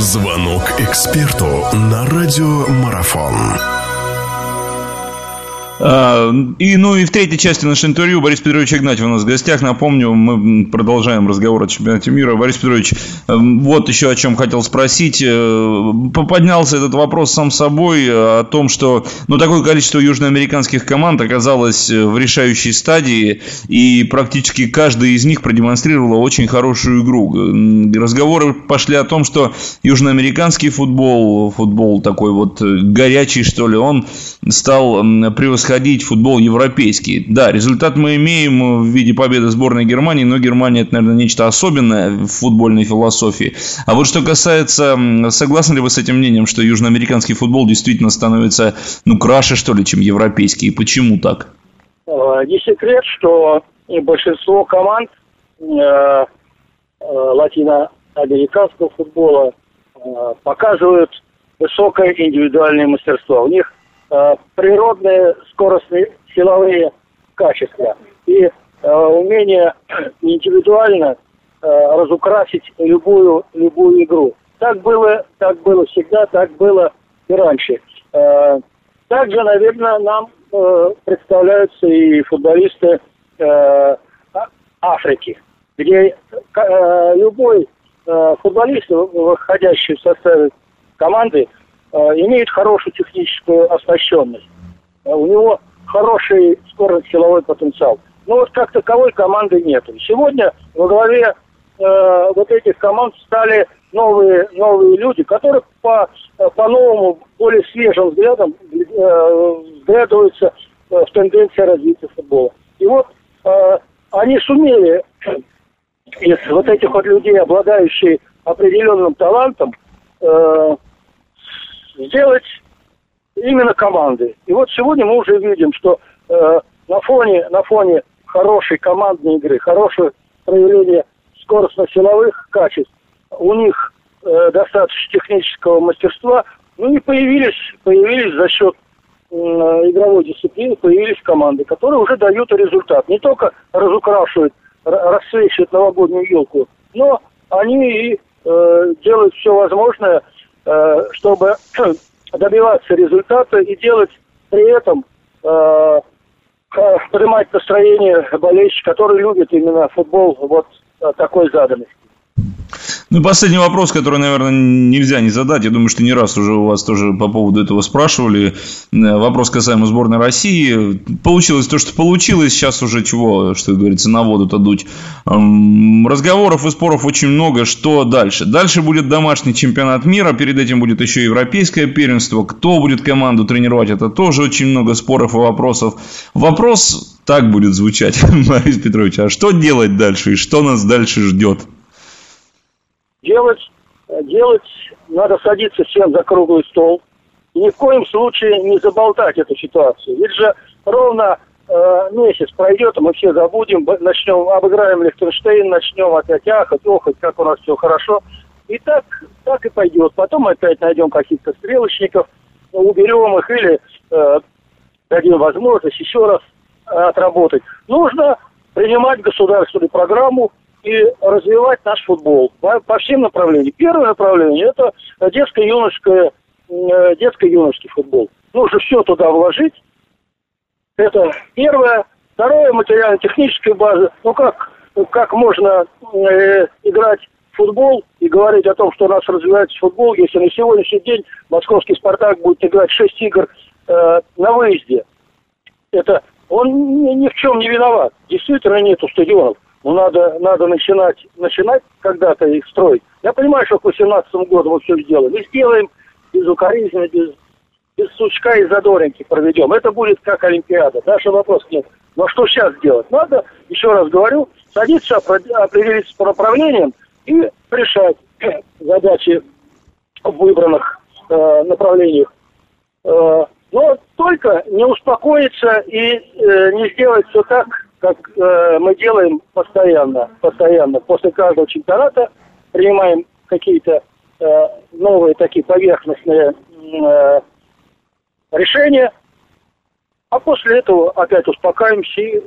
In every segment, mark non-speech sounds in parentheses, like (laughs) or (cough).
Звонок эксперту на радиомарафон. А, и, ну и в третьей части нашего интервью Борис Петрович Игнатьев у нас в гостях. Напомню, мы продолжаем разговор о чемпионате мира. Борис Петрович, эм, вот еще о чем хотел спросить. Э, поднялся этот вопрос сам собой о том, что ну, такое количество южноамериканских команд оказалось в решающей стадии, и практически каждая из них продемонстрировала очень хорошую игру. Разговоры пошли о том, что южноамериканский футбол, футбол такой вот горячий, что ли, он стал превосходить происходить футбол европейский. Да, результат мы имеем в виде победы сборной Германии, но Германия это, наверное, нечто особенное в футбольной философии. А вот что касается, согласны ли вы с этим мнением, что южноамериканский футбол действительно становится, ну, краше, что ли, чем европейский? И почему так? Э, не секрет, что большинство команд э, э, латиноамериканского футбола э, показывают высокое индивидуальное мастерство. У них Э, природные скоростные силовые качества и э, умение индивидуально э, разукрасить любую любую игру. Так было, так было всегда, так было и раньше. Э, также, наверное, нам э, представляются и футболисты э, а, Африки, где э, любой э, футболист, выходящий в составе команды, Э, имеет хорошую техническую оснащенность. Э, у него хороший скорость силовой потенциал. Но вот как таковой команды нет. Сегодня во главе э, вот этих команд стали новые, новые люди, которые по, по новому, более свежим взглядам э, взглядываются э, в тенденции развития футбола. И вот э, они сумели из вот этих вот людей, обладающих определенным талантом, э, сделать именно команды. И вот сегодня мы уже видим, что э, на фоне на фоне хорошей командной игры, хорошего проявления скоростно-силовых качеств, у них э, достаточно технического мастерства, ну и появились, появились за счет игровой дисциплины, появились команды, которые уже дают результат. Не только разукрашивают, рассвечивают новогоднюю елку, но они и э, делают все возможное – чтобы (clears throat) добиваться результата и делать при этом э, поднимать настроение болельщиков, которые любят именно футбол вот э, такой заданности. Ну, последний вопрос, который, наверное, нельзя не задать. Я думаю, что не раз уже у вас тоже по поводу этого спрашивали. Э, вопрос касаемо сборной России. Получилось то, что получилось. Сейчас уже чего, что говорится, на воду-то дуть. Разговоров и споров очень много. Что дальше? Дальше будет домашний чемпионат мира. Перед этим будет еще европейское первенство. Кто будет команду тренировать? Это тоже очень много споров и вопросов. Вопрос так будет звучать, (laughs) Борис Петрович. А что делать дальше? И что нас дальше ждет? Делать, делать, надо садиться всем за круглый стол. И ни в коем случае не заболтать эту ситуацию. Ведь же ровно э, месяц пройдет, и мы все забудем, начнем, обыграем Лихтенштейн, начнем опять ахать, охать, как у нас все хорошо. И так, так и пойдет. Потом опять найдем каких-то стрелочников, уберем их или э, дадим возможность еще раз э, отработать. Нужно принимать государственную программу и развивать наш футбол по, по всем направлениям. Первое направление – это детско-юношеское, детско-юношеский футбол. Нужно все туда вложить. Это первое. Второе – материально-техническая база. Ну как, как можно э, играть в футбол и говорить о том, что у нас развивается футбол, если на сегодняшний день московский «Спартак» будет играть 6 игр э, на выезде. Это он ни, ни в чем не виноват. Действительно нету стадионов. Ну, надо, надо начинать, начинать когда-то их строить. Я понимаю, что к 18 году мы все сделаем. Мы сделаем без укоризненно, без, без сучка и задоринки проведем. Это будет как Олимпиада. Даже вопрос нет. Но что сейчас делать? Надо, еще раз говорю, садиться, определиться по направлениям и решать (clears throat) задачи в выбранных э, направлениях. Э, но только не успокоиться и э, не сделать все так, как э, мы делаем постоянно, постоянно. После каждого чемпионата принимаем какие-то э, новые такие поверхностные э, решения, а после этого опять успокаиваемся и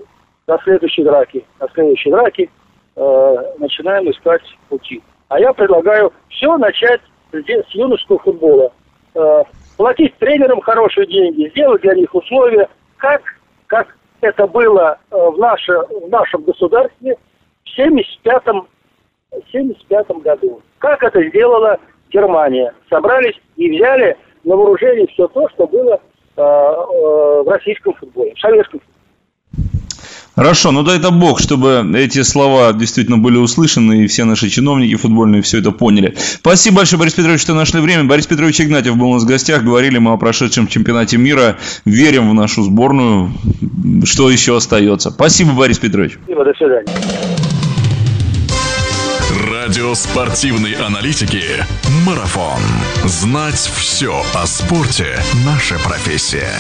до следующей драки, до следующей драки э, начинаем искать пути. А я предлагаю все начать с юношеского футбола. Э, платить тренерам хорошие деньги, сделать для них условия, как, как это было э, в, наше, в нашем государстве в 75 75 году. Как это сделала Германия? Собрались и взяли на вооружение все то, что было э, э, в российском футболе, в советском футболе. Хорошо, ну дай это бог, чтобы эти слова действительно были услышаны, и все наши чиновники футбольные все это поняли. Спасибо большое, Борис Петрович, что нашли время. Борис Петрович Игнатьев был у нас в гостях, говорили мы о прошедшем чемпионате мира, верим в нашу сборную, что еще остается. Спасибо, Борис Петрович. Спасибо, до свидания. Радио спортивной аналитики «Марафон». Знать все о спорте – наша профессия.